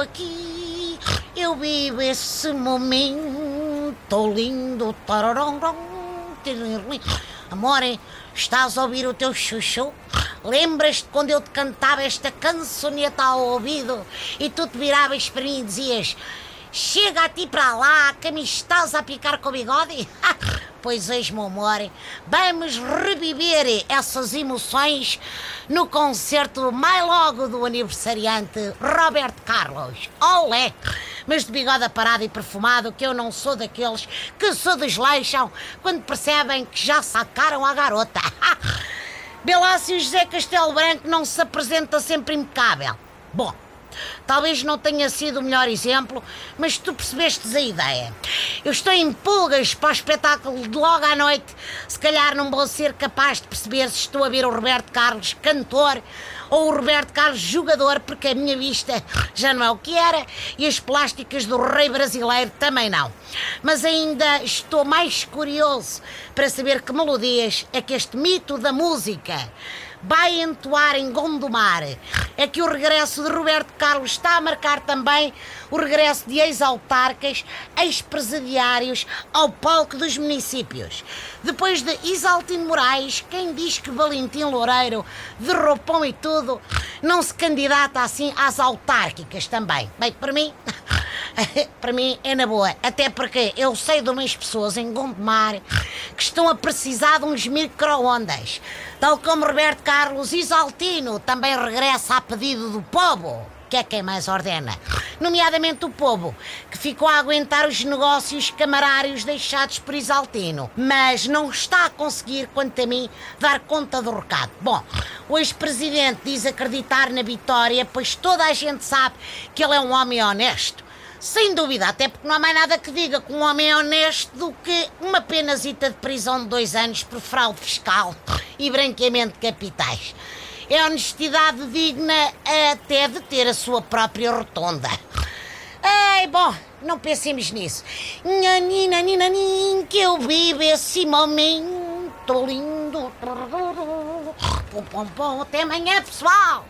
aqui, eu vivo esse momento lindo. Amor, estás a ouvir o teu chuchu? Lembras-te quando eu te cantava esta cançoneta ao ouvido e tu te viravas para mim e dizias Chega a ti para lá que me estás a picar com o bigode? Pois meu amor, vamos reviver essas emoções no concerto mais logo do aniversariante Roberto Carlos. Olé! Mas de bigode aparado e perfumado, que eu não sou daqueles que se desleixam quando percebem que já sacaram a garota. Belácio José Castelo Branco não se apresenta sempre impecável. Bom, Talvez não tenha sido o melhor exemplo, mas tu percebestes a ideia. Eu estou em pulgas para o espetáculo de logo à noite. Se calhar não vou ser capaz de perceber se estou a ver o Roberto Carlos cantor ou o Roberto Carlos jogador, porque a minha vista já não é o que era e as plásticas do rei brasileiro também não. Mas ainda estou mais curioso para saber que melodias é que este mito da música vai entoar em Gondomar. É que o regresso de Roberto Carlos está a marcar também o regresso de ex-autarcas, ex-presidiários ao palco dos municípios. Depois de Isaltino Moraes, quem diz que Valentim Loureiro, de roupão e tudo, não se candidata assim às autárquicas também? Bem, para mim. para mim é na boa. Até porque eu sei de umas pessoas em Gondomar que estão a precisar de uns micro-ondas. Tal como Roberto Carlos Isaltino também regressa a pedido do povo. Que é quem mais ordena, nomeadamente o povo, que ficou a aguentar os negócios camarários deixados por Isaltino, mas não está a conseguir, quanto a mim, dar conta do recado. Bom, o ex-presidente diz acreditar na vitória, pois toda a gente sabe que ele é um homem honesto sem dúvida, até porque não há mais nada que diga que um homem é honesto do que uma penazita de prisão de dois anos por fraude fiscal e branqueamento de capitais. É honestidade digna até de ter a sua própria rotonda. Ei, bom, não pensemos nisso. Nhanina, ninanin, que eu vivo esse momento lindo. Pum, pum, pum. Até amanhã, pessoal!